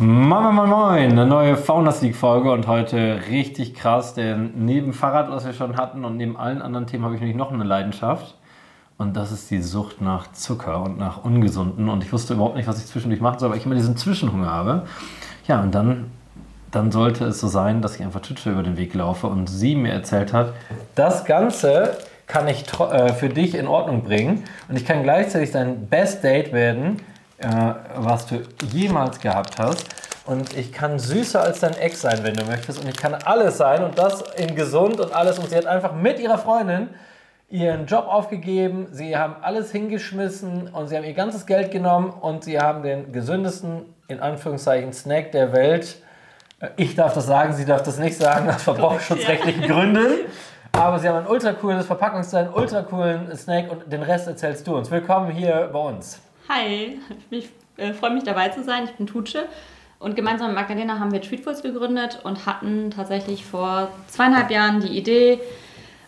Moin, moin, moin, eine neue Faunus League Folge und heute richtig krass, denn neben Fahrrad, was wir schon hatten und neben allen anderen Themen habe ich nämlich noch eine Leidenschaft. Und das ist die Sucht nach Zucker und nach Ungesunden. Und ich wusste überhaupt nicht, was ich zwischendurch machen soll, weil ich immer diesen Zwischenhunger habe. Ja, und dann, dann sollte es so sein, dass ich einfach Tütsche über den Weg laufe und sie mir erzählt hat, das Ganze kann ich äh, für dich in Ordnung bringen. Und ich kann gleichzeitig dein Best Date werden, äh, was du jemals gehabt hast. Und ich kann süßer als dein Ex sein, wenn du möchtest. Und ich kann alles sein und das in gesund und alles. Und sie hat einfach mit ihrer Freundin ihren Job aufgegeben. Sie haben alles hingeschmissen und sie haben ihr ganzes Geld genommen und sie haben den gesündesten, in Anführungszeichen, Snack der Welt. Äh, ich darf das sagen, sie darf das nicht sagen, aus verbraucherschutzrechtlichen Gründen. Aber sie haben ein ultra cooles Verpackungsdesign, ultra coolen Snack und den Rest erzählst du uns. Willkommen hier bei uns. Hi, ich äh, freue mich dabei zu sein. Ich bin Tutsche und gemeinsam mit Magdalena haben wir Treatfuls gegründet und hatten tatsächlich vor zweieinhalb Jahren die Idee,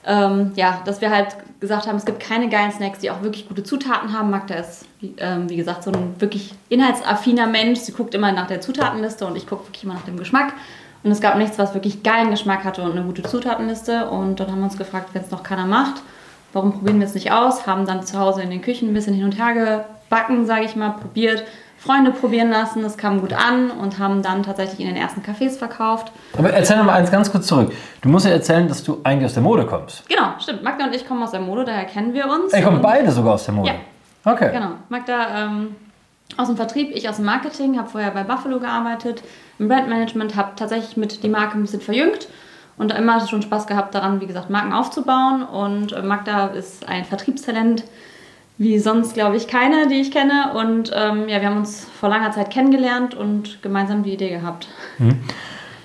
ähm, ja, dass wir halt gesagt haben, es gibt keine geilen Snacks, die auch wirklich gute Zutaten haben. Magda ist, ähm, wie gesagt, so ein wirklich inhaltsaffiner Mensch. Sie guckt immer nach der Zutatenliste und ich gucke wirklich immer nach dem Geschmack. Und es gab nichts, was wirklich geilen Geschmack hatte und eine gute Zutatenliste. Und dann haben wir uns gefragt, wenn es noch keiner macht, warum probieren wir es nicht aus? Haben dann zu Hause in den Küchen ein bisschen hin und her Backen, sage ich mal, probiert. Freunde probieren lassen, es kam gut an und haben dann tatsächlich in den ersten Cafés verkauft. Aber erzähl noch mal eins ganz kurz zurück. Du musst ja erzählen, dass du eigentlich aus der Mode kommst. Genau, stimmt. Magda und ich kommen aus der Mode, daher kennen wir uns. Ich kommen beide sogar aus der Mode? Ja. Okay. Genau. Magda ähm, aus dem Vertrieb, ich aus dem Marketing, habe vorher bei Buffalo gearbeitet, im Brandmanagement, habe tatsächlich mit die Marke ein bisschen verjüngt und immer schon Spaß gehabt daran, wie gesagt, Marken aufzubauen. Und äh, Magda ist ein Vertriebstalent, wie sonst, glaube ich, keine, die ich kenne. Und ähm, ja, wir haben uns vor langer Zeit kennengelernt und gemeinsam die Idee gehabt. Mhm.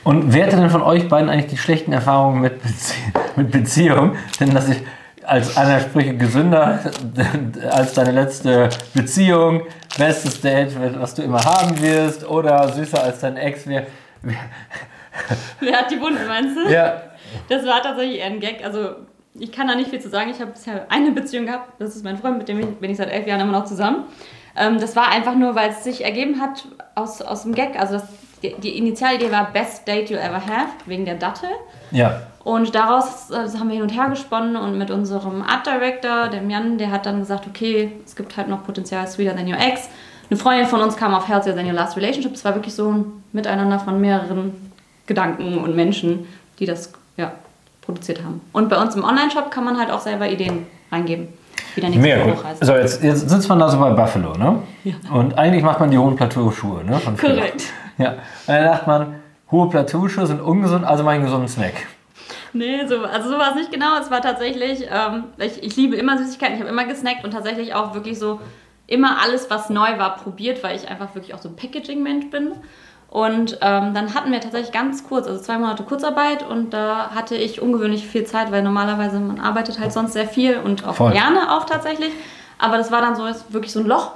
Und wer hatte denn von euch beiden eigentlich die schlechten Erfahrungen mit, Bezie mit Beziehung? Denn dass ich als einer Sprüche gesünder als deine letzte Beziehung, bestes Date, was du immer haben wirst, oder süßer als dein Ex. Wer, wer, wer hat die Wunde, meinst du? Ja. Das war tatsächlich eher ein Gag. Also ich kann da nicht viel zu sagen. Ich habe bisher eine Beziehung gehabt. Das ist mein Freund, mit dem bin ich seit elf Jahren immer noch zusammen. Ähm, das war einfach nur, weil es sich ergeben hat aus, aus dem Gag. Also das, die, die Initialidee war Best Date You Ever Have, wegen der Dattel. Ja. Und daraus äh, haben wir hin und her gesponnen und mit unserem Art Director, dem Jan, der hat dann gesagt, okay, es gibt halt noch Potenzial Sweeter Than Your Ex. Eine Freundin von uns kam auf Healthier Than Your Last Relationship. Es war wirklich so ein Miteinander von mehreren Gedanken und Menschen, die das ja, produziert haben. Und bei uns im Online-Shop kann man halt auch selber Ideen reingeben. Wie der nächste Mega gut. So, jetzt, jetzt sitzt man da so bei Buffalo, ne? Ja. Und eigentlich macht man die hohen Plateauschuhe, ne? Von Korrekt. Ja. Und dann dachte man, hohe Plateauschuhe sind ungesund, also mein gesunden Snack. Nee, so, also so war es nicht genau. Es war tatsächlich, ähm, ich, ich liebe immer Süßigkeiten, ich habe immer gesnackt und tatsächlich auch wirklich so immer alles, was neu war, probiert, weil ich einfach wirklich auch so ein Packaging-Mensch bin. Und ähm, dann hatten wir tatsächlich ganz kurz, also zwei Monate Kurzarbeit und da hatte ich ungewöhnlich viel Zeit, weil normalerweise man arbeitet halt sonst sehr viel und auch Voll. gerne auch tatsächlich. Aber das war dann so wirklich so ein Loch,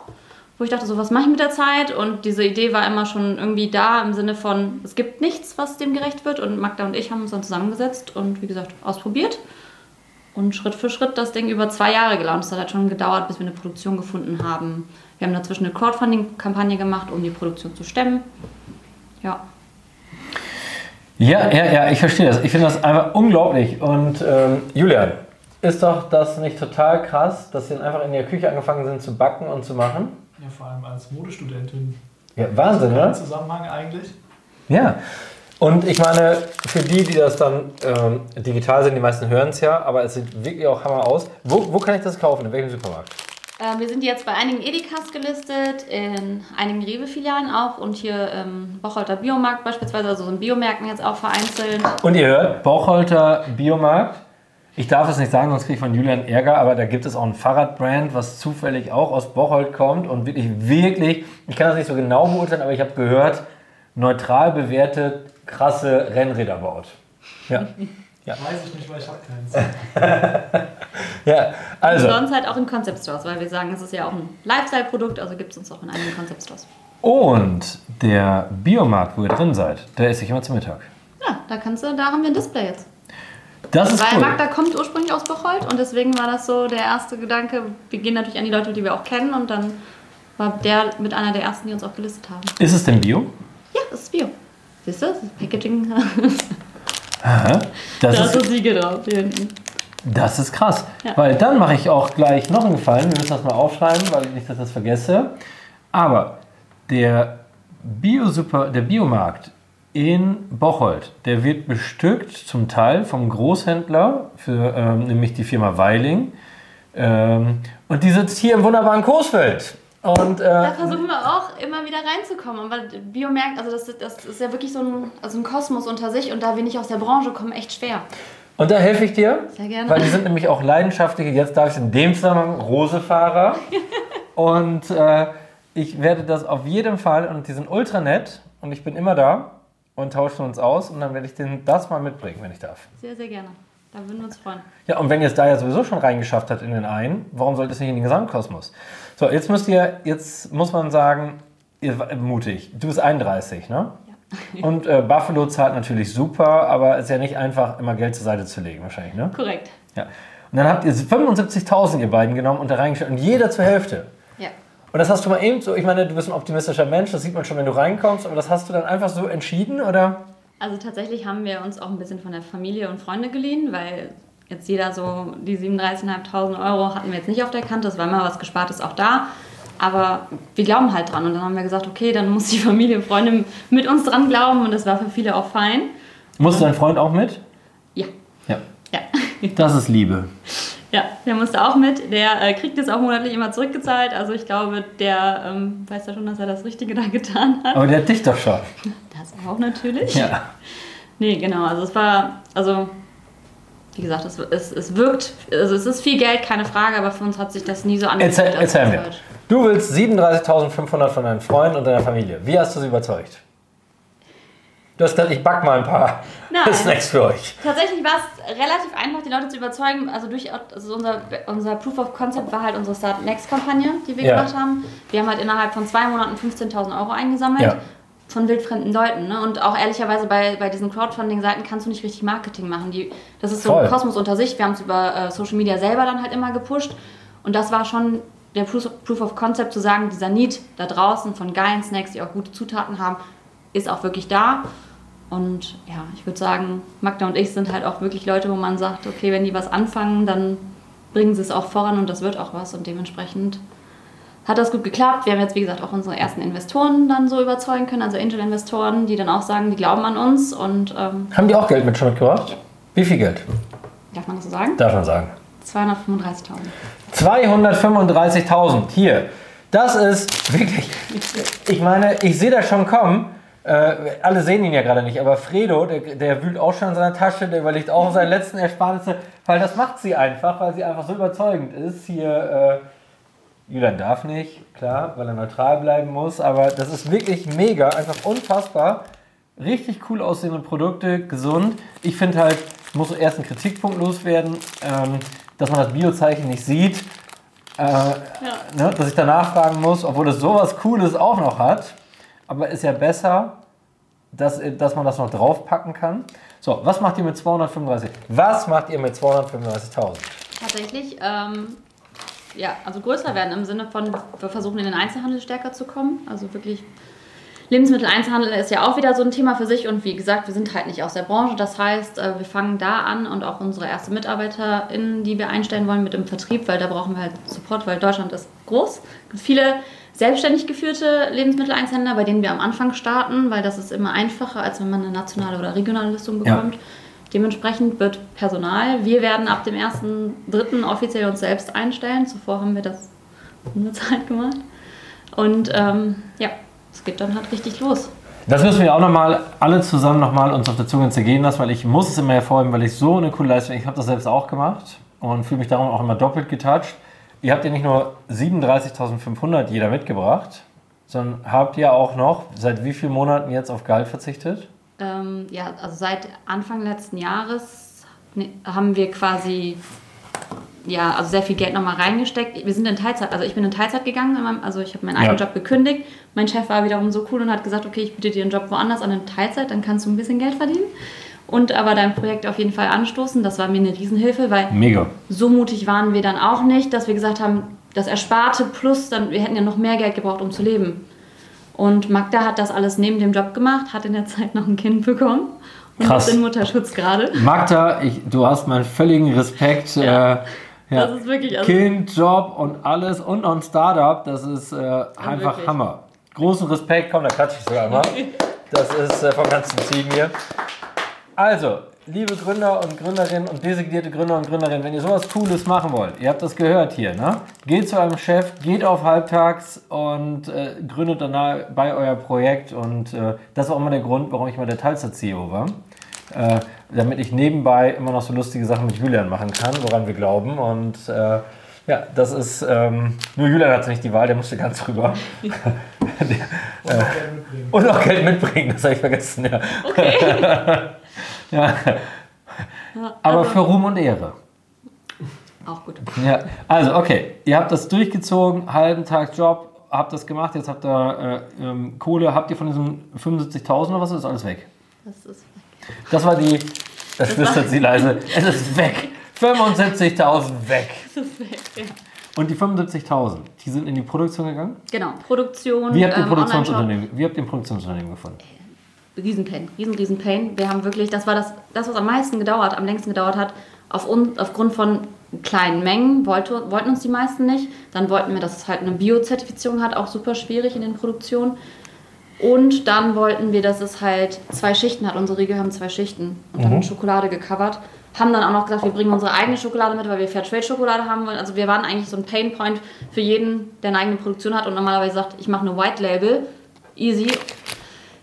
wo ich dachte, so was mache ich mit der Zeit? Und diese Idee war immer schon irgendwie da im Sinne von, es gibt nichts, was dem gerecht wird. Und Magda und ich haben uns dann zusammengesetzt und wie gesagt ausprobiert. Und Schritt für Schritt das Ding über zwei Jahre gelauncht. Es hat halt schon gedauert, bis wir eine Produktion gefunden haben. Wir haben dazwischen eine Crowdfunding-Kampagne gemacht, um die Produktion zu stemmen. Ja. Ja, ja, ja, ich verstehe das. Ich finde das einfach unglaublich. Und ähm, Julian, ist doch das nicht total krass, dass sie einfach in der Küche angefangen sind zu backen und zu machen? Ja, vor allem als Modestudentin. Ja, Wahnsinn, ne? Zusammenhang eigentlich. Ja. Und ich meine, für die, die das dann ähm, digital sind, die meisten hören es ja, aber es sieht wirklich auch Hammer aus. Wo, wo kann ich das kaufen? In welchem Supermarkt? Äh, wir sind jetzt bei einigen Edekas gelistet, in einigen Rewe-Filialen auch und hier im Bocholter Biomarkt beispielsweise, also so in Biomärkten jetzt auch vereinzelt. Und ihr hört, Bocholter Biomarkt. Ich darf es nicht sagen, sonst kriege ich von Julian Ärger, aber da gibt es auch ein Fahrradbrand, was zufällig auch aus Bocholt kommt und wirklich, wirklich, ich kann das nicht so genau beurteilen, aber ich habe gehört, neutral bewertet, krasse Rennräder baut. Ja. Ja. Weiß ich nicht, weil ich habe keins. ja, also. Und sonst halt auch in Concept Stores, weil wir sagen, es ist ja auch ein Lifestyle-Produkt, also gibt es uns auch in einigen Concept Stores. Und der Biomarkt, wo ihr drin seid, der esse ich immer zum Mittag. Ja, da kannst du, da haben wir ein Display jetzt. Das ist Weil cool. Magda kommt ursprünglich aus Bocholt und deswegen war das so der erste Gedanke. Wir gehen natürlich an die Leute, die wir auch kennen und dann war der mit einer der ersten, die uns auch gelistet haben. Ist es denn Bio? Ja, das ist Bio. Siehst du, das ist Packaging. Aha. da Das ist ist, Siegel drauf hier hinten. das ist krass. Ja. Weil dann mache ich auch gleich noch einen Gefallen. Wir müssen das mal aufschreiben, weil ich nicht, dass das vergesse. Aber der Bio-Super, der Biomarkt in Bocholt, der wird bestückt zum Teil vom Großhändler, für, ähm, nämlich die Firma Weiling. Ähm, und die sitzt hier im wunderbaren Coesfeld. Und, äh, Da versuchen wir auch immer wieder reinzukommen. Aber Biomärkte, also das, das ist ja wirklich so ein, also ein Kosmos unter sich und da wir nicht aus der Branche kommen, echt schwer. und da helfe ich dir. Sehr gerne. Weil die sind nämlich auch leidenschaftliche, jetzt darf ich in dem Zusammenhang, Rosefahrer. und äh, ich werde das auf jeden Fall, und die sind ultra nett und ich bin immer da und tauschen uns aus und dann werde ich denen das mal mitbringen, wenn ich darf. Sehr, sehr gerne. Da würden wir uns freuen. Ja, und wenn ihr es da ja sowieso schon reingeschafft habt in den einen, warum sollte es nicht in den Gesamtkosmos? So, jetzt müsst ihr, jetzt muss man sagen, ihr mutig. Du bist 31, ne? Ja. Und äh, Buffalo zahlt natürlich super, aber es ist ja nicht einfach, immer Geld zur Seite zu legen, wahrscheinlich, ne? Korrekt. Ja. Und dann habt ihr 75.000 ihr beiden genommen und da reingestellt und jeder zur Hälfte. Ja. Und das hast du mal eben so, ich meine, du bist ein optimistischer Mensch, das sieht man schon, wenn du reinkommst, aber das hast du dann einfach so entschieden, oder? Also tatsächlich haben wir uns auch ein bisschen von der Familie und Freunde geliehen, weil jetzt jeder so die 37.500 Euro hatten wir jetzt nicht auf der Kante, es war immer was Gespartes auch da. Aber wir glauben halt dran und dann haben wir gesagt, okay, dann muss die Familie und Freunde mit uns dran glauben und das war für viele auch fein. Musste dein Freund auch mit? Ja, Ja. ja. Das ist Liebe. Ja, der musste auch mit. Der äh, kriegt es auch monatlich immer zurückgezahlt. Also ich glaube, der ähm, weiß ja schon, dass er das Richtige da getan hat. Aber der hat dich doch schon. Das auch natürlich. Ja. Nee, genau. Also es war, also wie gesagt, es, es, es wirkt, also es ist viel Geld, keine Frage, aber für uns hat sich das nie so angefühlt. Erzähl, erzähl mir. Du willst 37.500 von deinen Freunden und deiner Familie. Wie hast du sie überzeugt? Du hast gesagt, ich back mal ein paar Nein. Snacks für euch. Tatsächlich war es relativ einfach, die Leute zu überzeugen. Also durch also unser, unser Proof of Concept war halt unsere Start Next Kampagne, die wir Ja. gemacht haben. Wir haben halt innerhalb von zwei Monaten 15.000 Euro eingesammelt. Ja. Von wildfremden Leuten. Ne? Und auch ehrlicherweise bei, bei diesen Crowdfunding-Seiten kannst du nicht richtig Marketing machen. Die, das ist so Voll. ein Kosmos unter sich. Wir haben es über äh, Social Media selber dann halt immer gepusht. Und das war schon der Proof of, Proof of Concept, zu sagen, dieser Need da draußen von geilen Snacks, die auch gute Zutaten haben, ist auch wirklich da. Und ja, ich würde sagen, Magda und ich sind halt auch wirklich Leute, wo man sagt, okay, wenn die was anfangen, dann bringen sie es auch voran und das wird auch was. Und dementsprechend hat das gut geklappt. Wir haben jetzt, wie gesagt, auch unsere ersten Investoren dann so überzeugen können, also Angel-Investoren, die dann auch sagen, die glauben an uns. Und ähm, Haben die auch Geld mit schon mitgebracht? Wie viel Geld? darf man das so sagen? Darf man sagen. 235.000. 235.000. Hier. Das ist wirklich. Ich meine, ich sehe das schon kommen. Äh, alle sehen ihn ja gerade nicht, aber Fredo, der, der wühlt auch schon in seiner Tasche, der überlegt auch seine letzten Ersparnisse, weil das macht sie einfach, weil sie einfach so überzeugend ist. Hier, äh, Julian darf nicht, klar, weil er neutral bleiben muss, aber das ist wirklich mega, einfach unfassbar. Richtig cool aussehende Produkte, gesund. Ich finde halt, muss erst einen Kritikpunkt loswerden, ähm, dass man das Biozeichen nicht sieht. Äh, ne, dass ich danach fragen muss, obwohl es sowas Cooles auch noch hat. Aber ist ja besser, dass, dass man das noch draufpacken kann. So, was macht ihr mit 235? Was macht ihr mit 235.000? Tatsächlich, ähm, ja, also größer werden im Sinne von, wir versuchen in den Einzelhandel stärker zu kommen. Also wirklich, Lebensmitteleinzelhandel ist ja auch wieder so ein Thema für sich und wie gesagt, wir sind halt nicht aus der Branche. Das heißt, äh, wir fangen da an und auch unsere erste MitarbeiterInnen, die wir einstellen wollen, mit dem Vertrieb, weil da brauchen wir halt Support, weil Deutschland ist groß. Es gibt viele selbstständig geführte Lebensmitteleinzelhändler, bei denen wir am Anfang starten, weil das ist immer einfacher, als wenn man eine nationale oder regionale Listung Ja. Dementsprechend wird Personal, wir werden ab dem 1.3. offiziell uns selbst einstellen. Zuvor haben wir das unbezahlt gemacht. Und ähm, ja, es geht dann halt richtig los. Das müssen wir auch nochmal alle zusammen nochmal uns auf der Zunge zergehen lassen, weil ich muss es immer hervorheben, weil ich so eine coole Leistung, ich habe das selbst auch gemacht und fühle mich darum auch immer doppelt getoucht. Ihr habt ja nicht nur 37.500 jeder mitgebracht, sondern habt ihr auch noch seit wie vielen Monaten jetzt auf Gehalt verzichtet? Ähm, ja, also seit Anfang letzten Jahres ne, haben wir quasi ja, also sehr viel Geld nochmal reingesteckt. Wir sind in Teilzeit, also ich bin in Teilzeit gegangen, also ich habe meinen eigenen Ja. Job gekündigt. Mein Chef war wiederum so cool und hat gesagt, okay, ich biete dir einen Job woanders an in Teilzeit, dann kannst du ein bisschen Geld verdienen. Und aber dein Projekt auf jeden Fall anstoßen. Das war mir eine Riesenhilfe, weil Mega. so mutig waren wir dann auch nicht, dass wir gesagt haben, das Ersparte plus, dann, wir hätten ja noch mehr Geld gebraucht, um zu leben. Und Magda hat das alles neben dem Job gemacht, hat in der Zeit noch ein Kind bekommen und Krass. ist in Mutterschutz gerade. Magda, ich, du hast meinen völligen Respekt. Ja. Äh, ja. Das ist wirklich, also- kind, Job und alles und noch ein Startup, das ist äh, einfach wirklich. Hammer. Großen Respekt, komm, da klatsche ich sogar mal. Das ist äh, vom ganzen Team hier. Also, liebe Gründer und Gründerinnen und designierte Gründer und Gründerinnen, wenn ihr sowas Cooles machen wollt, ihr habt das gehört hier, ne? Geht zu eurem Chef, geht auf Halbtags und äh, gründet danach bei euer Projekt. Und äh, das war auch immer der Grund, warum ich mal der Teilzeit-CEO war. Äh, damit ich nebenbei immer noch so lustige Sachen mit Julian machen kann, woran wir glauben. Und äh, ja, das ist, ähm, nur Julian hatte nicht die Wahl, der musste ganz rüber. Und auch Geld mitbringen. Und auch Geld mitbringen, das habe ich vergessen, ja. Okay. ja. Aber also, für Ruhm und Ehre. auch gut. Ja, also okay, ihr habt das durchgezogen, halben Tag Job, habt das gemacht, jetzt habt ihr äh, ähm, Kohle, habt ihr von diesen 75.000 oder was ist alles weg? Das ist Das war die, das flüstert sie leise, es ist weg. 75.000 weg. Das ist weg, ja. Und die 75.000, die sind in die Produktion gegangen? Genau, Produktion. Wie habt ihr ähm, Produktionsunternehmen, wie habt ihr ein Produktionsunternehmen gefunden? Riesenpain, riesen, riesen Pain. Wir haben wirklich, das war das, das was am meisten gedauert, am längsten gedauert hat, auf un, aufgrund von kleinen Mengen, wollte, wollten uns die meisten nicht. Dann wollten wir, dass es halt eine Bio-Zertifizierung hat, auch super schwierig in den Produktionen. Und dann wollten wir, dass es halt zwei Schichten hat. Unsere Riegel haben zwei Schichten und dann mit Schokolade gecovert. Haben dann auch noch gesagt, wir bringen unsere eigene Schokolade mit, weil wir Fairtrade-Schokolade haben wollen. Also wir waren eigentlich so ein Painpoint für jeden, der eine eigene Produktion hat und normalerweise sagt, ich mache eine White Label. Easy,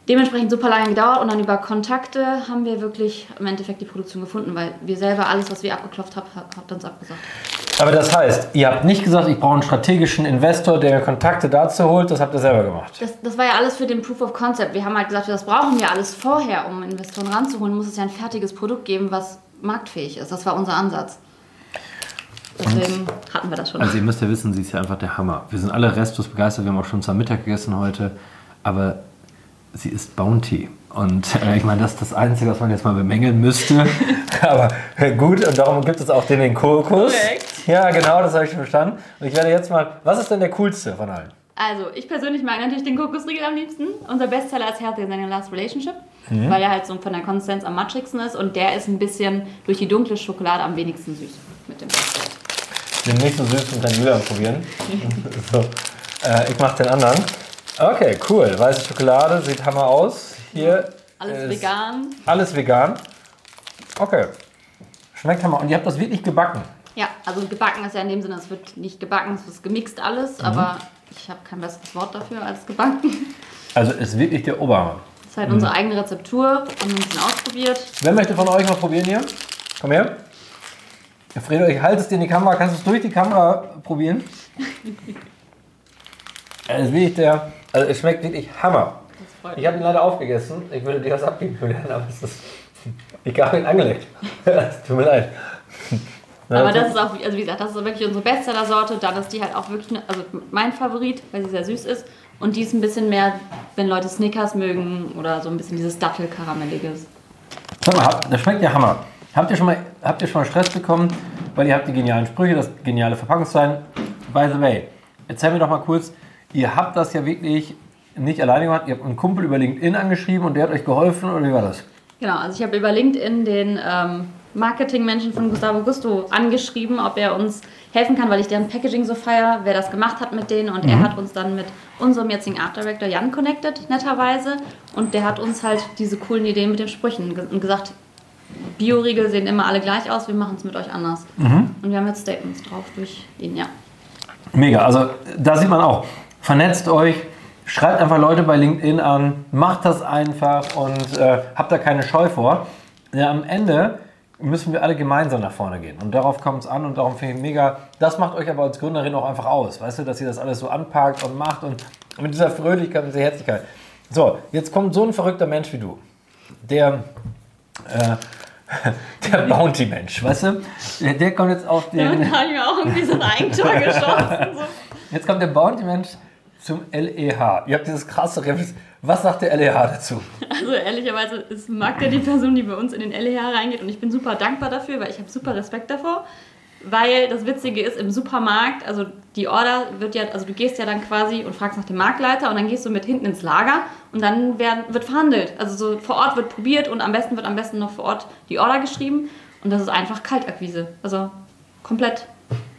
dementsprechend super lange gedauert und dann über Kontakte haben wir wirklich im Endeffekt die Produktion gefunden, weil wir selber alles, was wir abgeklopft haben, habt uns abgesagt. Aber das heißt, ihr habt nicht gesagt, ich brauche einen strategischen Investor, der mir Kontakte dazu holt, das habt ihr selber gemacht. Das, das war ja alles für den Proof of Concept. Wir haben halt gesagt, das brauchen wir alles vorher, um Investoren ranzuholen, muss es ja ein fertiges Produkt geben, was marktfähig ist. Das war unser Ansatz. Deswegen hatten wir das schon. Also ihr müsst ja wissen, sie ist ja einfach der Hammer. Wir sind alle restlos begeistert, wir haben auch schon zum Mittag gegessen heute, aber sie ist Bounty. Und äh, ich meine, das ist das Einzige, was man jetzt mal bemängeln müsste. aber äh, gut, und darum gibt es auch den, den Kokos. Korrekt. Ja, genau, das habe ich schon verstanden. Und ich werde jetzt mal, was ist denn der coolste von allen? Also, ich persönlich mag natürlich den Kokosriegel am liebsten. Unser Bestseller ist Healthy in Your Last Relationship, Mhm. weil er halt so von der Konsistenz am matschigsten ist und der ist ein bisschen durch die dunkle Schokolade am wenigsten süß mit dem Bestseller. Den nicht so süß und dann Julian probieren. so, äh, ich mache den anderen. Okay, cool. Weiße Schokolade, sieht hammer aus. Hier Alles ist vegan. Alles vegan. Okay. Schmeckt hammer. Und ihr habt das wirklich gebacken. Ja, also gebacken ist ja in dem Sinne, es wird nicht gebacken, es wird gemixt alles, Mhm. aber ich habe kein besseres Wort dafür als gebacken. Also ist wirklich der Oberhammer. Das ist halt unsere eigene Rezeptur, haben wir ein bisschen ausprobiert. Wer möchte von euch mal probieren hier? Komm her. Fredo, ich halte es dir in die Kamera. Kannst du es durch die Kamera probieren? Es ist wirklich der. Also es schmeckt wirklich Hammer. Ich habe ihn leider aufgegessen. Ich würde dir das abgeben, Julian, aber es ist. Ich habe ihn angelegt. Es Tut mir leid. Aber das ist auch, also wie gesagt, das ist wirklich unsere Bestseller-Sorte. Dann ist die halt auch wirklich, also mein Favorit, weil sie sehr süß ist. Und die ist ein bisschen mehr, wenn Leute Snickers mögen oder so ein bisschen dieses Dattel-Karamelliges. Sag mal, das schmeckt ja Hammer. Habt ihr, schon mal, habt ihr schon mal Stress bekommen, weil ihr habt die genialen Sprüche, das geniale Verpackungsdesign? By the way, erzähl mir doch mal kurz, ihr habt das ja wirklich nicht alleine gemacht, ihr habt einen Kumpel über LinkedIn angeschrieben und der hat euch geholfen oder wie war das? Genau, also ich habe über LinkedIn den ähm, Marketingmenschen von Gustavo Gusto angeschrieben, ob er uns helfen kann, weil ich deren Packaging so feier, wer das gemacht hat mit denen. Und er hat uns dann mit unserem jetzigen Art Director Jan connected, netterweise. Und der hat uns halt diese coolen Ideen mit den Sprüchen und gesagt, Bioriegel sehen immer alle gleich aus, wir machen es mit euch anders. Und wir haben jetzt Statements drauf durch ihn, ja. Mega, also da sieht man auch, vernetzt euch, schreibt einfach Leute bei LinkedIn an, macht das einfach und äh, habt da keine Scheu vor. Ja, am Ende müssen wir alle gemeinsam nach vorne gehen und darauf kommt es an und darum finde ich mega, das macht euch aber als Gründerin auch einfach aus, weißt du, dass ihr das alles so anpackt und macht und mit dieser Fröhlichkeit und dieser Herzlichkeit. So, jetzt kommt so ein verrückter Mensch wie du, der äh, der Bounty-Mensch, weißt du? Der, der kommt jetzt auf den... Damit habe ich mir auch irgendwie so ein Eigentor geschossen. So. Jetzt kommt der Bounty-Mensch zum LEH. Ihr habt dieses krasse Referenz. Was sagt der LEH dazu? Also ehrlicherweise ist Magda die Person, die bei uns in den LEH reingeht und ich bin super dankbar dafür, weil ich habe super Respekt davor. weil das Witzige ist, im Supermarkt, also die Order wird ja, also du gehst ja dann quasi und fragst nach dem Marktleiter und dann gehst du mit hinten ins Lager und dann werden, wird verhandelt. Also so vor Ort wird probiert und am besten wird am besten noch vor Ort die Order geschrieben und das ist einfach Kaltakquise. Also komplett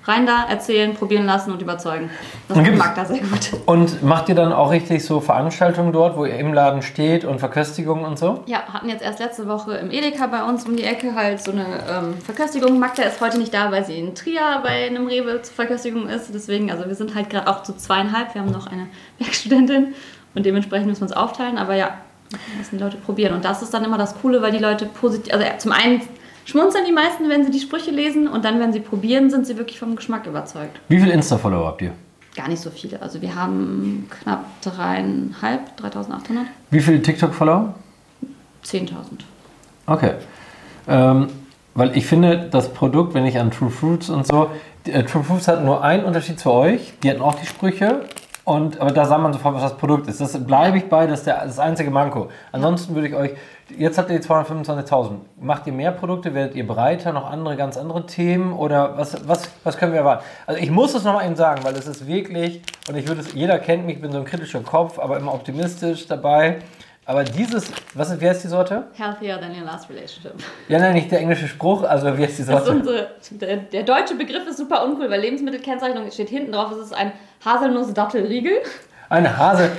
rein da, erzählen, probieren lassen und überzeugen. Das mag da sehr gut. Und macht ihr dann auch richtig so Veranstaltungen dort, wo ihr im Laden steht und Verköstigungen und so? Ja, hatten jetzt erst letzte Woche im Edeka bei uns um die Ecke halt so eine ähm, Verköstigung. Magda ist heute nicht da, weil sie in Trier bei einem Rewe zur Verköstigung ist. Deswegen, also wir sind halt gerade auch zu zweieinhalb. Wir haben noch eine Werkstudentin und dementsprechend müssen wir uns aufteilen. Aber ja, müssen die Leute probieren. Und das ist dann immer das Coole, weil die Leute positiv, also zum einen schmunzeln die meisten, wenn sie die Sprüche lesen und dann, wenn sie probieren, sind sie wirklich vom Geschmack überzeugt. Wie viele Insta-Follower habt ihr? Gar nicht so viele. Also wir haben knapp dreieinhalb, 3800, Wie viele TikTok-Follower? 10.000. Okay. Ähm, weil ich finde, das Produkt, wenn ich an True Fruits und so, äh, True Fruits hat nur einen Unterschied zu euch. Die hatten auch die Sprüche. Und, aber da sah man sofort, was das Produkt ist. Das bleibe ich bei, das ist der, das einzige Manko. Ansonsten würde ich euch, jetzt habt ihr die 225.000. Macht ihr mehr Produkte? Werdet ihr breiter? Noch andere, ganz andere Themen? Oder was, was, was können wir erwarten? Also ich muss es nochmal eben sagen, weil es ist wirklich, und ich würde es, jeder kennt mich, ich bin so ein kritischer Kopf, aber immer optimistisch dabei. Aber dieses, was ist, wie heißt die Sorte? Healthier than your last relationship. Ja, nein, nicht der englische Spruch, also wie heißt die Sorte? unsere, der, der deutsche Begriff ist super uncool, weil Lebensmittelkennzeichnung steht hinten drauf, es ist ein Haselnuss-Dattelriegel. Ein Hase,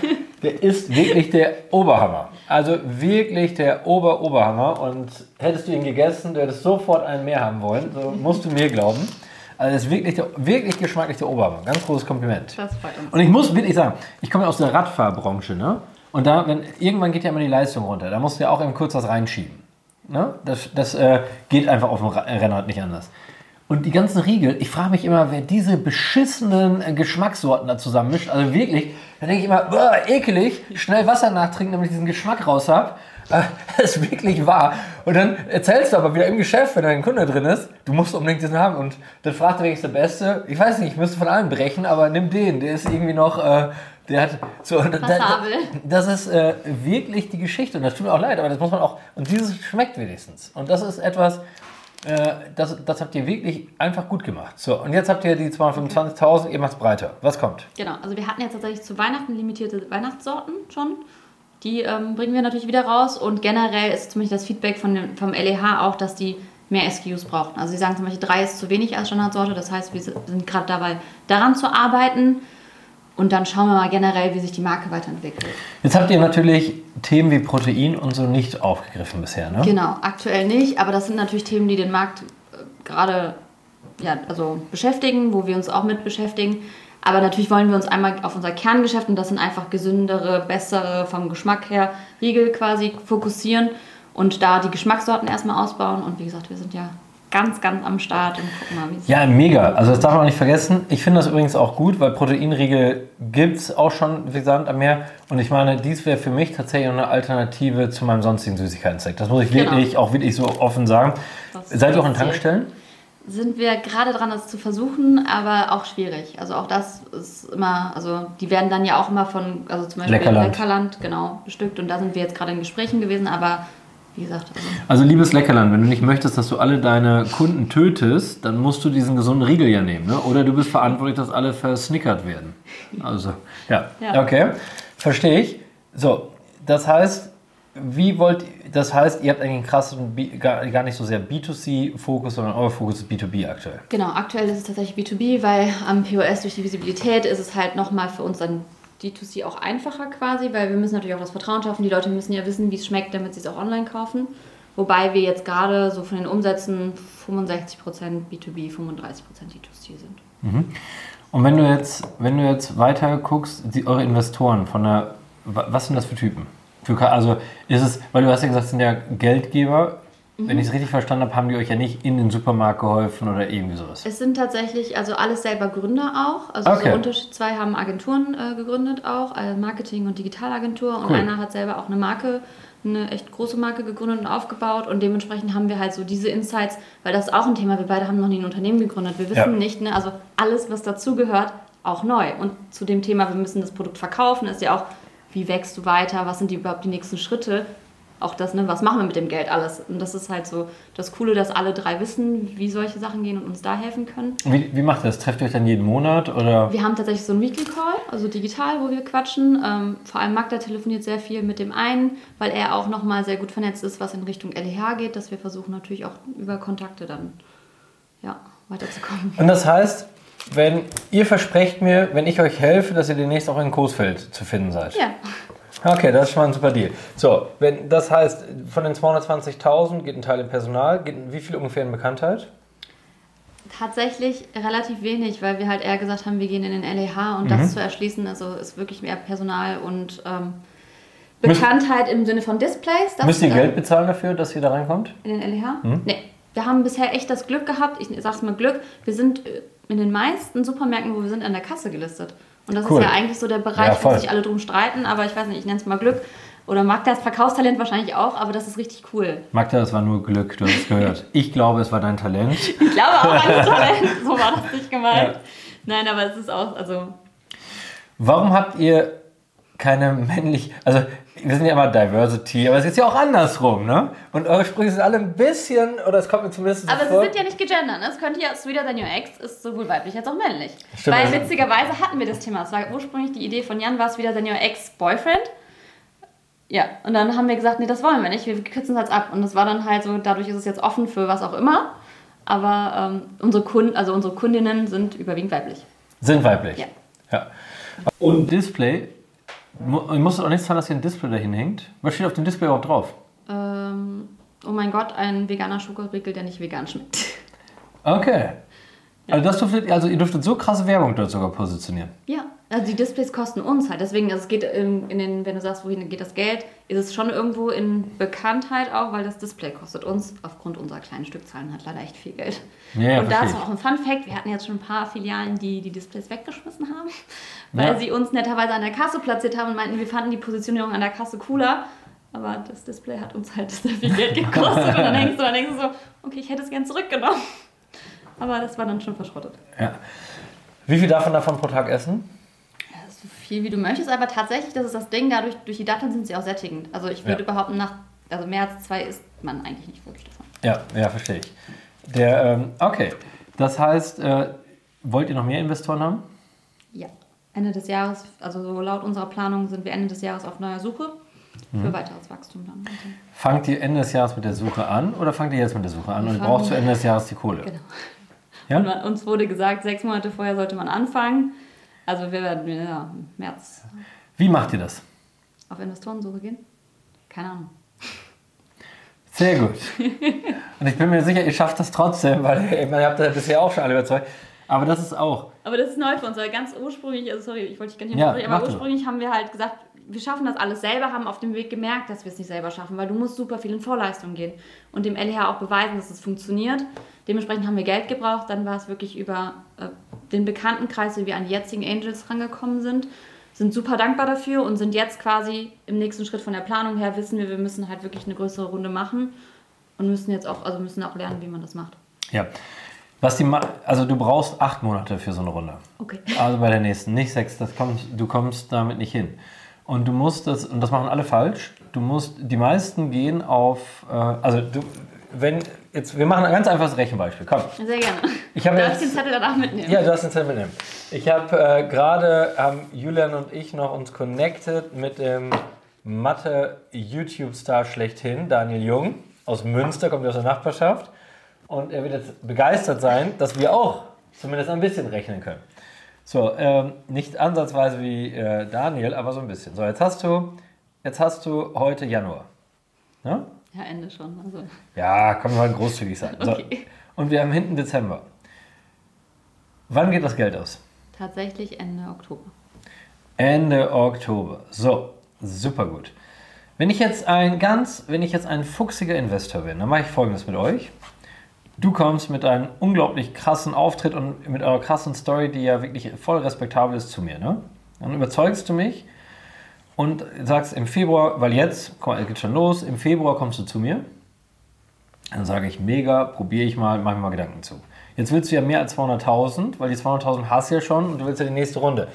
der ist wirklich der Oberhammer. Also wirklich der Ober-Oberhammer. Und hättest du ihn gegessen, du hättest sofort einen mehr haben wollen. So musst du mir glauben. Also das ist wirklich, der, wirklich geschmacklich der Oberhammer. Ganz großes Kompliment. Das freut uns. Und ich muss wirklich sagen, ich komme aus der Radfahrbranche, ne? Und da, wenn, irgendwann geht ja immer die Leistung runter. Da musst du ja auch eben kurz was reinschieben. Ne? Das, das äh, geht einfach auf dem Ra- Rennrad nicht anders. Und die ganzen Riegel, ich frage mich immer, wer diese beschissenen äh, Geschmackssorten da zusammenmischt. Also wirklich, da denke ich immer, ekelig, schnell Wasser nachtrinken, damit ich diesen Geschmack raus habe. Äh, Das ist wirklich wahr. Und dann erzählst du aber wieder im Geschäft, wenn dein Kunde drin ist, du musst unbedingt diesen haben. Und dann fragt er, welches der Beste. Ich weiß nicht, ich müsste von allen brechen, aber nimm den. Der ist irgendwie noch, äh, der hat so. da-. Das ist äh, wirklich die Geschichte. Und das tut mir auch leid, aber das muss man auch. Und dieses schmeckt wenigstens. Und das ist etwas. Äh, das, das habt ihr wirklich einfach gut gemacht. So, und jetzt habt ihr die 225.000, ihr macht es breiter. Was kommt? Genau, also wir hatten jetzt tatsächlich zu Weihnachten limitierte Weihnachtssorten schon. Die ähm, bringen wir natürlich wieder raus und generell ist zum Beispiel das Feedback von dem, vom LEH auch, dass die mehr SKUs brauchen. Also sie sagen zum Beispiel, drei ist zu wenig als Standardsorte, das heißt, wir sind gerade dabei, daran zu arbeiten und dann schauen wir mal generell, wie sich die Marke weiterentwickelt. Jetzt habt ihr natürlich Themen wie Protein und so nicht aufgegriffen bisher, ne? Genau, aktuell nicht, aber das sind natürlich Themen, die den Markt äh, gerade ja, also beschäftigen, wo wir uns auch mit beschäftigen. Aber natürlich wollen wir uns einmal auf unser Kerngeschäft und das sind einfach gesündere, bessere, vom Geschmack her Riegel quasi fokussieren und da die Geschmackssorten erstmal ausbauen. Und wie gesagt, wir sind ja ganz, ganz am Start und gucken mal, wie es Ja, mega. Also das darf man auch nicht vergessen. Ich finde das übrigens auch gut, weil Proteinriegel gibt es auch schon wie Sand am Meer. Und ich meine, dies wäre für mich tatsächlich eine Alternative zu meinem sonstigen Süßigkeiten-Snack. Das muss ich Genau. wirklich, auch wirklich so offen sagen. Das Seid ihr auch in. Tankstellen? sind wir gerade dran, das zu versuchen, aber auch schwierig. Also auch das ist immer, also die werden dann ja auch immer von, also zum Beispiel Leckerland. Leckerland genau, bestückt und da sind wir jetzt gerade in Gesprächen gewesen, aber wie gesagt, also Also liebes Leckerland, wenn du nicht möchtest, dass du alle deine Kunden tötest, dann musst du diesen gesunden Riegel ja nehmen. Ne? Oder du bist verantwortlich, dass alle versnickert werden. Also, ja. Ja. Okay, verstehe ich. So, das heißt, wie wollt das heißt, ihr habt eigentlich einen krassen, B- gar, gar nicht so sehr B2C-Fokus, sondern euer Fokus ist B2B aktuell. genau, aktuell ist es tatsächlich B2B, weil am POS durch die Visibilität ist es halt nochmal für uns dann D2C auch einfacher quasi, weil wir müssen natürlich auch das Vertrauen schaffen. Die Leute müssen ja wissen, wie es schmeckt, damit sie es auch online kaufen. Wobei wir jetzt gerade so von den Umsätzen 65% B2B, 35% D2C sind. Und wenn du jetzt, wenn du jetzt weiter guckst, die, eure Investoren von der, wa- was sind das für Typen? Für, also ist es, weil du hast ja gesagt, es sind ja Geldgeber. Wenn ich es richtig verstanden habe, haben die euch ja nicht in den Supermarkt geholfen oder irgendwie sowas. Es sind tatsächlich, also alles selber Gründer auch. Also Okay. so Unterschied, zwei haben Agenturen äh, gegründet auch, äh, Marketing- und Digitalagentur. Und Cool. einer hat selber auch eine Marke, eine echt große Marke gegründet und aufgebaut. Und dementsprechend haben wir halt so diese Insights, weil das ist auch ein Thema, wir beide haben noch nie ein Unternehmen gegründet. Wir wissen Ja. nicht, ne, also alles, was dazugehört, auch neu. Und zu dem Thema, wir müssen das Produkt verkaufen, ist ja auch, wie wächst du weiter, was sind die, überhaupt die nächsten Schritte. Auch das, ne, was machen wir mit dem Geld alles? Und das ist halt so das Coole, dass alle drei wissen, wie solche Sachen gehen und uns da helfen können. Wie, wie macht ihr das? Trefft ihr euch dann jeden Monat oder? Wir haben tatsächlich so einen Weekly Call, also digital, wo wir quatschen. Ähm, vor allem Magda telefoniert sehr viel mit dem einen, weil er auch nochmal sehr gut vernetzt ist, was in Richtung LEH geht, dass wir versuchen natürlich auch über Kontakte dann ja, weiterzukommen. Und das heißt, wenn ihr versprecht mir, wenn ich euch helfe, dass ihr demnächst auch in Coesfeld zu finden seid. Ja, Okay, das ist schon mal ein super Deal. So, wenn das heißt, von den 220.000 geht ein Teil in Personal, geht wie viel ungefähr in Bekanntheit? tatsächlich relativ wenig, weil wir halt eher gesagt haben, wir gehen in den LEH und das zu erschließen, also ist wirklich mehr Personal und ähm, Bekanntheit im Sinne von Displays. Müsst ihr Geld bezahlen dafür, dass ihr da reinkommt? In den LEH? Nee. Wir haben bisher echt das Glück gehabt, ich sag's mal Glück, wir sind äh, in den meisten Supermärkten, wo wir sind, an der Kasse gelistet. Und das Cool. ist ja eigentlich so der Ja, Bereich, voll. wo sich alle drum streiten, aber ich weiß nicht, ich nenne es mal Glück. Oder mag das Verkaufstalent wahrscheinlich auch, aber das ist richtig cool. Magda, das war nur Glück, du hast es gehört. Ich glaube, es war dein Talent. Ich glaube auch an das Talent, so war das nicht gemeint. Ja. Nein, aber es ist auch, also Warum habt ihr keine männlich, also wir sind ja immer Diversity, aber es ist ja auch andersrum, ne? Und eure Sprüche sind alle ein bisschen, oder es kommt mir zumindest so Aber vor. sie sind ja nicht gegendert, ne? Es könnte ja Sweeter Than Your Ex ist sowohl weiblich als auch männlich. Stimmt, Weil also- witzigerweise hatten wir das Thema. Es war ursprünglich die Idee von Jan, war Sweeter Than Your Ex-Boyfriend. Ja, und dann haben wir gesagt, nee, das wollen wir nicht, wir kürzen das jetzt ab. Und das war dann halt so, dadurch ist es jetzt offen für was auch immer. Aber ähm, unsere Kunden, also unsere Kundinnen sind überwiegend weiblich. Sind weiblich. Ja. ja. Und Display, ihr musstet auch nicht zahlen, dass hier ein Display dahin hängt. Was steht auf dem Display überhaupt drauf? Ähm, oh mein Gott, ein veganer Schokoriegel, der nicht vegan schmeckt. Okay. Also, das dürftet, also ihr dürftet so krasse Werbung dort sogar positionieren. Ja, also die Displays kosten uns halt. Deswegen, also es geht in, in den, wenn du sagst, wohin geht das Geld, ist es schon irgendwo in Bekanntheit auch, weil das Display kostet uns aufgrund unserer kleinen Stückzahlen halt leider echt viel Geld. Ja, und da verstehe ist ich. auch ein Fun Fact, wir hatten jetzt schon ein paar Filialen, die die Displays weggeschmissen haben, weil Ja. sie uns netterweise an der Kasse platziert haben und meinten, wir fanden die Positionierung an der Kasse cooler. Aber das Display hat uns halt sehr viel Geld gekostet und dann hängst du, dann denkst du so, okay, ich hätte es gern zurückgenommen. Aber das war dann schon verschrottet. Ja. Wie viel darf man davon pro Tag essen? Viel wie du möchtest, aber tatsächlich, das ist das Ding, dadurch, durch die Datteln sind sie auch sättigend. Also ich würde Ja. behaupten, nach, also mehr als zwei isst man eigentlich nicht wirklich davon. Ja, ja, verstehe ich. Der, ähm, okay. Das heißt, äh, wollt ihr noch mehr Investoren haben? Ja. Ende des Jahres, also so laut unserer Planung sind wir Ende des Jahres auf neuer Suche Mhm. für weiteres Wachstum dann. Also, Fangt ihr Ende des Jahres mit der Suche an oder fangt ihr jetzt mit der Suche an Wir und braucht zu Ende des Jahres die Kohle? genau. Ja? Man, uns wurde gesagt, sechs Monate vorher sollte man anfangen. Also wir werden ja, im März Wie macht ihr das? auf Investorensuche gehen. Keine Ahnung. Sehr gut. Und ich bin mir sicher, ihr schafft das trotzdem, weil ihr habt das bisher auch schon alle überzeugt. Aber das ist auch. Aber das ist neu für uns, weil ganz ursprünglich, also sorry, ich wollte dich gar nicht Ja, unterbrechen, mach aber ursprünglich haben wir halt gesagt, wir schaffen das alles selber, haben auf dem Weg gemerkt, dass wir es nicht selber schaffen, weil du musst super viel in Vorleistung gehen und dem LEH auch beweisen, dass es funktioniert. Dementsprechend haben wir Geld gebraucht, dann war es wirklich über äh, den Bekanntenkreis, wie wir an die jetzigen Angels rangekommen sind, sind super dankbar dafür und sind jetzt quasi im nächsten Schritt von der Planung her, wissen wir, wir müssen halt wirklich eine größere Runde machen und müssen jetzt auch, also müssen auch lernen, wie man das macht. Ja. Was die, also du brauchst acht Monate für so eine Runde. Okay. Also bei der nächsten, nicht sechs, das kommt, du kommst damit nicht hin. Und du musst das, und das machen alle falsch, du musst, die meisten gehen auf, äh, also du, wenn, jetzt, wir machen ein ganz einfaches Rechenbeispiel, komm. Sehr gerne. Ich habe Darf jetzt- ich den Zettel danach mitnehmen? Ja, du hast den Zettel mitnehmen. Ich habe äh, gerade, haben Julian und ich noch uns connected mit dem Mathe-YouTube-Star schlechthin, Daniel Jung aus Münster, kommt aus der Nachbarschaft. Und er wird jetzt begeistert sein, dass wir auch zumindest ein bisschen rechnen können. So, ähm, nicht ansatzweise wie äh, Daniel, aber so ein bisschen. So, jetzt hast du, jetzt hast du heute Januar. Ja? Ja, Ende schon. Also. Ja, können wir mal großzügig sein. So. Okay. Und wir haben hinten Dezember. Wann geht das Geld aus? Tatsächlich Ende Oktober. Ende Oktober. So, super gut. Wenn ich jetzt ein ganz, wenn ich jetzt ein fuchsiger Investor bin, dann mache ich folgendes mit euch. Du kommst mit einem unglaublich krassen Auftritt und mit eurer krassen Story, die ja wirklich voll respektabel ist, zu mir. Ne? Dann überzeugst du mich und sagst im Februar, weil jetzt, mal, es geht schon los, im Februar kommst du zu mir. Dann sage ich, mega, probiere ich mal, mache mir mal Gedanken zu. Jetzt willst du ja mehr als 200.000, weil die 200.000 hast du ja schon und du willst ja die nächste Runde.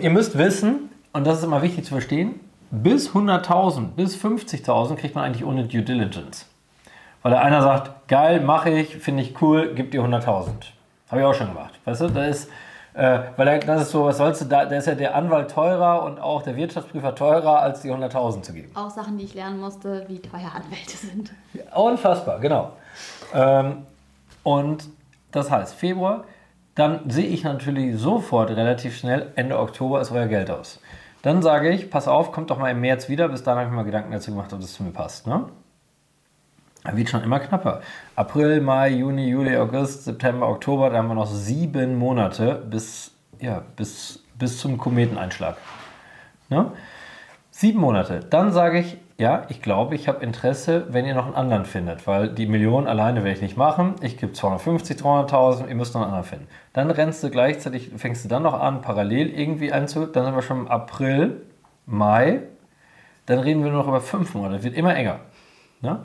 Ihr müsst wissen, und das ist immer wichtig zu verstehen, bis 100.000, bis 50.000 kriegt man eigentlich ohne Due Diligence. Weil da einer sagt, geil, mache ich, finde ich cool, gib dir 100.000. Habe ich auch schon gemacht. Weißt du, da ist, äh, weil das ist so, was sollst du da, da ist ja der Anwalt teurer und auch der Wirtschaftsprüfer teurer, als die 100.000 zu geben. Auch Sachen, die ich lernen musste, wie teuer Anwälte sind. Unfassbar, genau. Ähm, und das heißt, Februar, dann sehe ich natürlich sofort relativ schnell, Ende Oktober ist euer Geld aus. Dann sage ich, pass auf, kommt doch mal im März wieder. Bis dahin habe ich mir Gedanken dazu gemacht, ob das zu mir passt. Ne? Wird schon immer knapper. April, Mai, Juni, Juli, August, September, Oktober, da haben wir noch sieben Monate bis, ja, bis, bis zum Kometeneinschlag. Ne? Sieben Monate. Dann sage ich, ja, ich glaube, ich habe Interesse, wenn ihr noch einen anderen findet, weil die Million alleine werde ich nicht machen. Ich gebe 250, 300.000, ihr müsst noch einen anderen finden. Dann rennst du gleichzeitig, fängst du dann noch an, parallel irgendwie einzu, dann sind wir schon im April, Mai, dann reden wir nur noch über fünf Monate, das wird immer enger. Ne?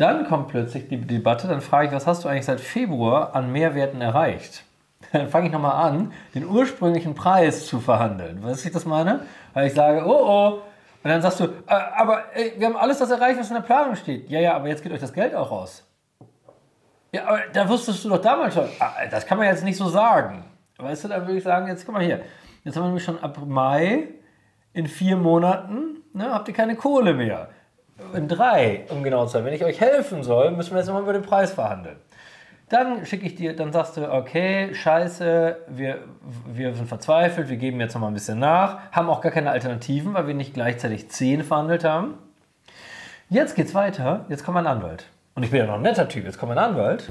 Dann kommt plötzlich die Debatte, dann frage ich, was hast du eigentlich seit Februar an Mehrwerten erreicht? Dann fange ich nochmal an, den ursprünglichen Preis zu verhandeln. Weißt du, ich das meine? Weil ich sage, oh oh, und dann sagst du, äh, aber ey, wir haben alles das erreicht, was in der Planung steht. Ja, ja, aber jetzt geht euch das Geld auch raus. Ja, aber da wusstest du doch damals schon. Ah, das kann man jetzt nicht so sagen. Weißt du, da würde ich sagen, jetzt guck mal hier. Jetzt haben wir nämlich schon ab Mai in vier Monaten, ne, habt ihr keine Kohle mehr. In drei, um genau zu sein. Wenn ich euch helfen soll, müssen wir jetzt nochmal über den Preis verhandeln. Dann schicke ich dir, dann sagst du, okay, scheiße, wir, wir sind verzweifelt, wir geben jetzt nochmal ein bisschen nach, haben auch gar keine Alternativen, weil wir nicht gleichzeitig 10 verhandelt haben. Jetzt geht's weiter, jetzt kommt mein Anwalt. Und ich bin ja noch ein netter Typ, jetzt kommt mein Anwalt.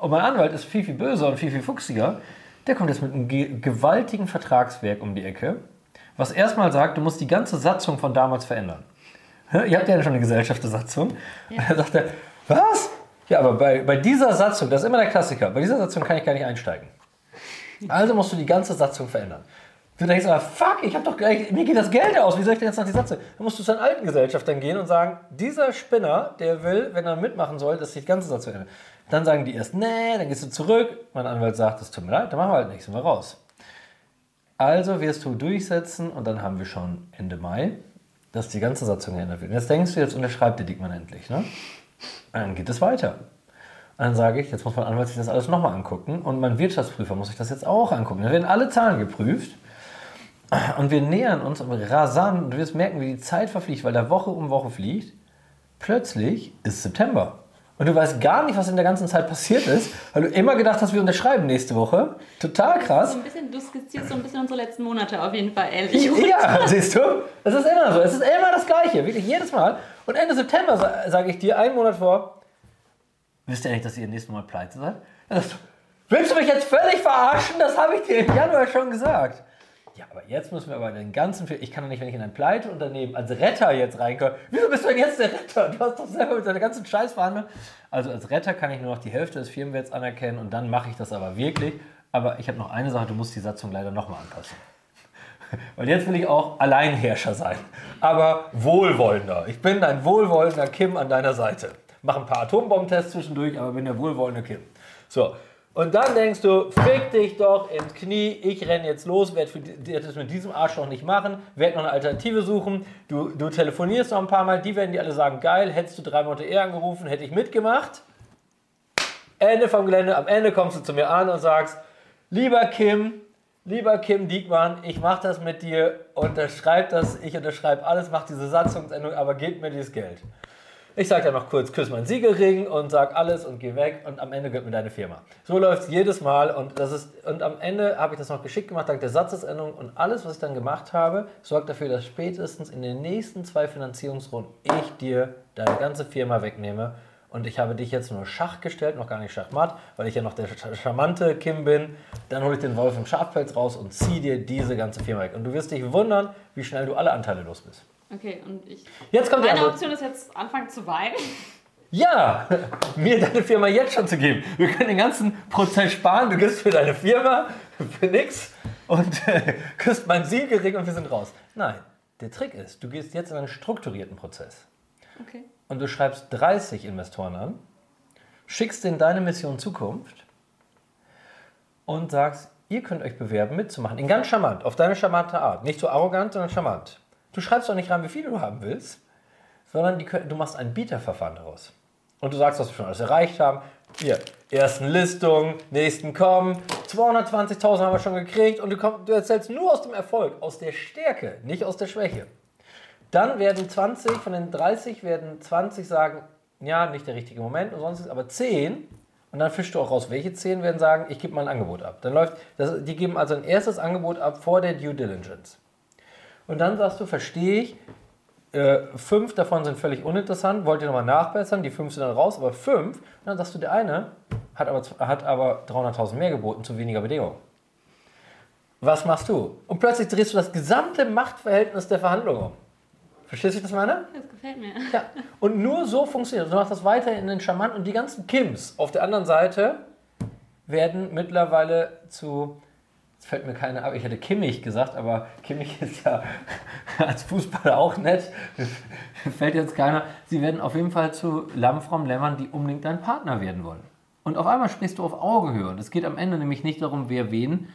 Und mein Anwalt ist viel, viel böser und viel, viel fuchsiger. Der kommt jetzt mit einem gewaltigen Vertragswerk um die Ecke, was erstmal sagt, du musst die ganze Satzung von damals verändern. Ihr habt ja schon eine Gesellschaftersatzung. Ja. Da sagt er, was? Ja, aber bei, bei dieser Satzung, das ist immer der Klassiker, bei dieser Satzung kann ich gar nicht einsteigen. Also musst du die ganze Satzung verändern. Du denkst aber, fuck, ich habe doch gleich, mir geht das Geld aus, wie soll ich denn jetzt noch die Satzung? Dann musst du zu deinen alten Gesellschaftern gehen und sagen, dieser Spinner, der will, wenn er mitmachen soll, dass sich die ganze Satzung ändert. Dann sagen die erst, nee, dann gehst du zurück. Mein Anwalt sagt, das tut mir leid, dann machen wir halt nichts, sind wir raus. Also wirst du durchsetzen und dann haben wir schon Ende Mai, dass die ganze Satzung geändert wird. Und jetzt denkst du, jetzt unterschreibt der Dickmann endlich, ne? dann geht es weiter. Und dann sage ich, jetzt muss mein Anwalt sich das alles nochmal angucken und mein Wirtschaftsprüfer muss sich das jetzt auch angucken. Dann werden alle Zahlen geprüft und wir nähern uns rasant und du wirst merken, wie die Zeit verfliegt, weil da Woche um Woche fliegt. Plötzlich ist September. Und du weißt gar nicht, was in der ganzen Zeit passiert ist, weil du immer gedacht hast, wir unterschreiben nächste Woche. Total krass. So ein bisschen, du skizzierst so ein bisschen unsere letzten Monate auf jeden Fall, ehrlich. Ja, siehst du? Es ist immer so. Es ist immer das Gleiche. Wirklich jedes Mal. Und Ende September sage ich dir einen Monat vor, wisst ihr eigentlich, dass ihr nächsten Mal pleite seid? Du, willst du mich jetzt völlig verarschen? Das habe ich dir im Januar schon gesagt. Ja, aber jetzt müssen wir aber den ganzen Film. Ich kann doch nicht, wenn ich in ein Pleiteunternehmen als Retter jetzt reinkomme. Wieso bist du denn jetzt der Retter? Du hast doch selber mit deiner ganzen Scheiß verhandelt. Also als Retter kann ich nur noch die Hälfte des Firmenwerts anerkennen und dann mache ich das aber wirklich. Aber ich habe noch eine Sache, du musst die Satzung leider nochmal anpassen. Weil jetzt will ich auch Alleinherrscher sein. Aber wohlwollender. Ich bin ein wohlwollender Kim an deiner Seite. Mach ein paar Atombombentests zwischendurch, aber bin der wohlwollende Kim. So. Und dann denkst du, fick dich doch ins Knie, ich renne jetzt los, werde das mit diesem Arschloch nicht machen, werde noch eine Alternative suchen. Du, du telefonierst noch ein paar Mal, die werden dir alle sagen, geil, hättest du drei Monate eher angerufen, hätte ich mitgemacht. Ende vom Gelände, am Ende kommst du zu mir an und sagst, lieber Kim, Lieber Kim Diekmann, ich mache das mit dir, unterschreib das, ich unterschreibe alles, mach diese Satzungsänderung, aber gib mir dieses Geld. Ich sage dann noch kurz, küss meinen Siegelring und sag alles und geh weg und am Ende gehört mir deine Firma. So läuft es jedes Mal und, das ist, und am Ende habe ich das noch geschickt gemacht, dank der Satzungsänderung und alles, was ich dann gemacht habe, sorgt dafür, dass spätestens in den nächsten zwei Finanzierungsrunden ich dir deine ganze Firma wegnehme und ich habe dich jetzt nur Schach gestellt, noch gar nicht Schachmatt, weil ich ja noch der charmante Kim bin. Dann hole ich den Wolf im Schafpelz raus und ziehe dir diese ganze Firma weg. Und du wirst dich wundern, wie schnell du alle Anteile los bist. Okay, und ich. Jetzt kommt Meine Option ist jetzt anfangen zu weinen. Ja, mir deine Firma jetzt schon zu geben. Wir können den ganzen Prozess sparen. Du gibst für deine Firma für nix und äh, küsst mein Siegelring und wir sind raus. Nein, der Trick ist, du gehst jetzt in einen strukturierten Prozess. Okay und du schreibst 30 Investoren an, schickst in deine Mission Zukunft und sagst, ihr könnt euch bewerben, mitzumachen. In ganz charmant, auf deine charmante Art. Nicht so arrogant, sondern charmant. Du schreibst doch nicht rein, wie viele du haben willst, sondern die, du machst ein Bieterverfahren daraus. Und du sagst, was wir schon alles erreicht haben. Hier, ersten Listung, nächsten kommen. 220.000 haben wir schon gekriegt und du, komm, du erzählst nur aus dem Erfolg, aus der Stärke, nicht aus der Schwäche. Dann werden 20, von den 30 werden 20 sagen, ja, nicht der richtige Moment und sonst aber 10 und dann fischst du auch raus, welche 10 werden sagen, ich gebe mal ein Angebot ab. Dann läuft, das, die geben also ein erstes Angebot ab vor der Due Diligence. Und dann sagst du, verstehe ich, äh, fünf davon sind völlig uninteressant, wollt ihr nochmal nachbessern, die fünf sind dann raus, aber fünf, und dann sagst du, der eine hat aber, hat aber 300.000 mehr geboten zu weniger Bedingungen. Was machst du? Und plötzlich drehst du das gesamte Machtverhältnis der Verhandlungen um. Verstehst du, was ich das meine? Das gefällt mir. Ja. Und nur so funktioniert es. Du machst das weiter in den Charmant und die ganzen Kims auf der anderen Seite werden mittlerweile zu. Jetzt fällt mir keine ab, ich hätte Kimmich gesagt, aber Kimmich ist ja als Fußballer auch nett. fällt jetzt keiner. Sie werden auf jeden Fall zu Lammfrauen Lämmern, die unbedingt dein Partner werden wollen. Und auf einmal sprichst du auf Augenhöhe. Und es geht am Ende nämlich nicht darum, wer wen.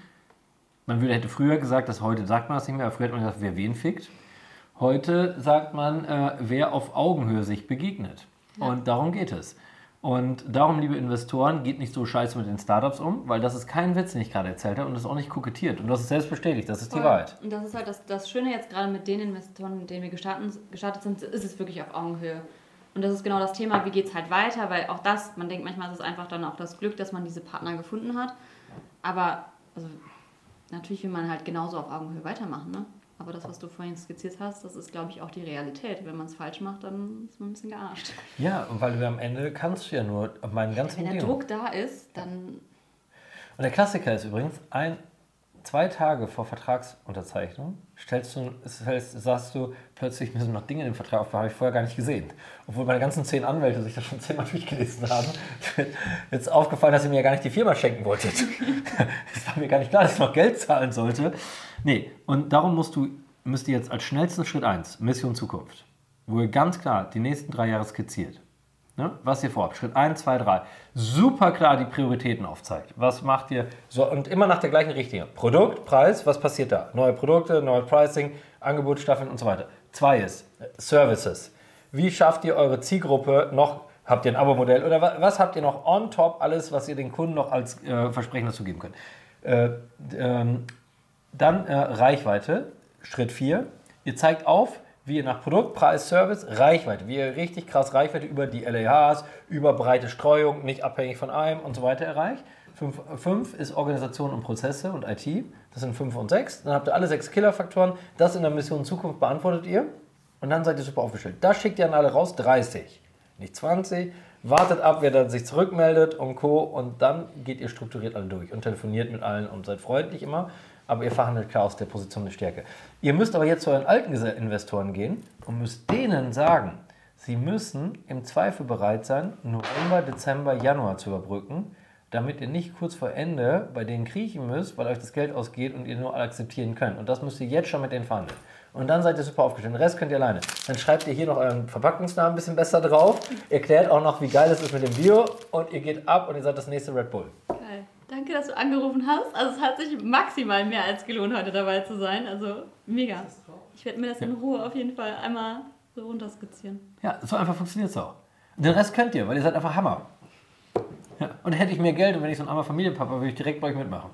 Man würde, hätte früher gesagt, dass heute sagt man das nicht mehr, aber früher hat man gesagt, wer wen fickt. Heute sagt man, äh, wer auf Augenhöhe sich begegnet. Und darum geht es. Und darum, liebe Investoren, geht nicht so scheiße mit den Startups um, weil das ist kein Witz, den ich gerade erzählt habe und das ist auch nicht kokettiert. Und hast es selbst bestätigt, das ist die Voll. Wahrheit. Und das ist halt das, das Schöne jetzt gerade mit den Investoren, mit denen wir gestartet, gestartet sind, ist es wirklich auf Augenhöhe. Und das ist genau das Thema, wie geht es halt weiter, weil auch das, man denkt manchmal ist es einfach dann auch das Glück, dass man diese Partner gefunden hat. Aber also, natürlich will man halt genauso auf Augenhöhe weitermachen, ne? Aber das, was du vorhin skizziert hast, das ist, glaube ich, auch die Realität. Wenn man es falsch macht, dann ist man ein bisschen gearscht. Ja, weil du am Ende kannst du ja nur auf meinen ganzen Wenn der Bedingungen. Druck da ist, dann Und der Klassiker ist übrigens, ein, zwei Tage vor Vertragsunterzeichnung stellst du, stellst, sagst du plötzlich, sind noch Dinge in dem Vertrag aufgekommen, habe ich vorher gar nicht gesehen. Obwohl meine ganzen zehn Anwälte sich das schon zehnmal durchgelesen haben. Jetzt aufgefallen, dass ihr mir ja gar nicht die Firma schenken wolltet. Es war mir gar nicht klar, dass ich noch Geld zahlen sollte. Nee, und darum musst du, müsst ihr jetzt als schnellsten Schritt 1, Mission Zukunft, wo ihr ganz klar die nächsten drei Jahre skizziert. Ne? Was ihr vorhabt. Schritt 1, 2, 3. Super klar die Prioritäten aufzeigt. Was macht ihr? So, und immer nach der gleichen Richtung. Produkt, Preis, was passiert da? Neue Produkte, neue Pricing, Angebotsstaffeln und so weiter. Zwei ist Services. Wie schafft ihr eure Zielgruppe noch? Habt ihr ein Abo-Modell oder was, was habt ihr noch on top? Alles, was ihr den Kunden noch als äh, Versprechen dazu geben könnt. Äh, ähm, dann äh, Reichweite, Schritt 4. Ihr zeigt auf, wie ihr nach Produkt, Preis, Service, Reichweite, wie ihr richtig krass Reichweite über die LAHs, über breite Streuung, nicht abhängig von einem und so weiter erreicht. 5 ist Organisation und Prozesse und IT. Das sind 5 und 6. Dann habt ihr alle sechs Killerfaktoren. Das in der Mission Zukunft beantwortet ihr. Und dann seid ihr super aufgestellt. Das schickt ihr an alle raus. 30, nicht 20. Wartet ab, wer dann sich zurückmeldet und Co. Und dann geht ihr strukturiert alle durch und telefoniert mit allen und seid freundlich immer. Aber ihr verhandelt klar aus der Position der Stärke. Ihr müsst aber jetzt zu euren alten Investoren gehen und müsst denen sagen, sie müssen im Zweifel bereit sein, November, Dezember, Januar zu überbrücken, damit ihr nicht kurz vor Ende bei denen kriechen müsst, weil euch das Geld ausgeht und ihr nur akzeptieren könnt. Und das müsst ihr jetzt schon mit denen verhandeln. Und dann seid ihr super aufgestellt. Den Rest könnt ihr alleine. Dann schreibt ihr hier noch euren Verpackungsnamen ein bisschen besser drauf, erklärt auch noch, wie geil es ist mit dem Bio und ihr geht ab und ihr seid das nächste Red Bull. Geil. Danke, dass du angerufen hast. Also es hat sich maximal mehr als gelohnt, heute dabei zu sein. Also mega. Ich werde mir das in Ruhe auf jeden Fall einmal so runterskizzieren. Ja, so einfach funktioniert es auch. Den Rest könnt ihr, weil ihr seid einfach Hammer. Ja. Und hätte ich mehr Geld und wenn ich so ein armer Familienpapa, würde ich direkt bei euch mitmachen.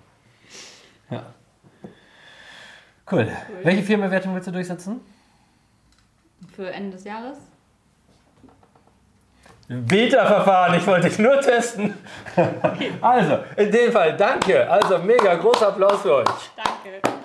Ja. Cool. Welche Firmenbewertung willst du durchsetzen? Für Ende des Jahres. Beta-Verfahren, ich wollte dich nur testen. Also, in dem Fall, danke. Also, mega großer Applaus für euch. Danke.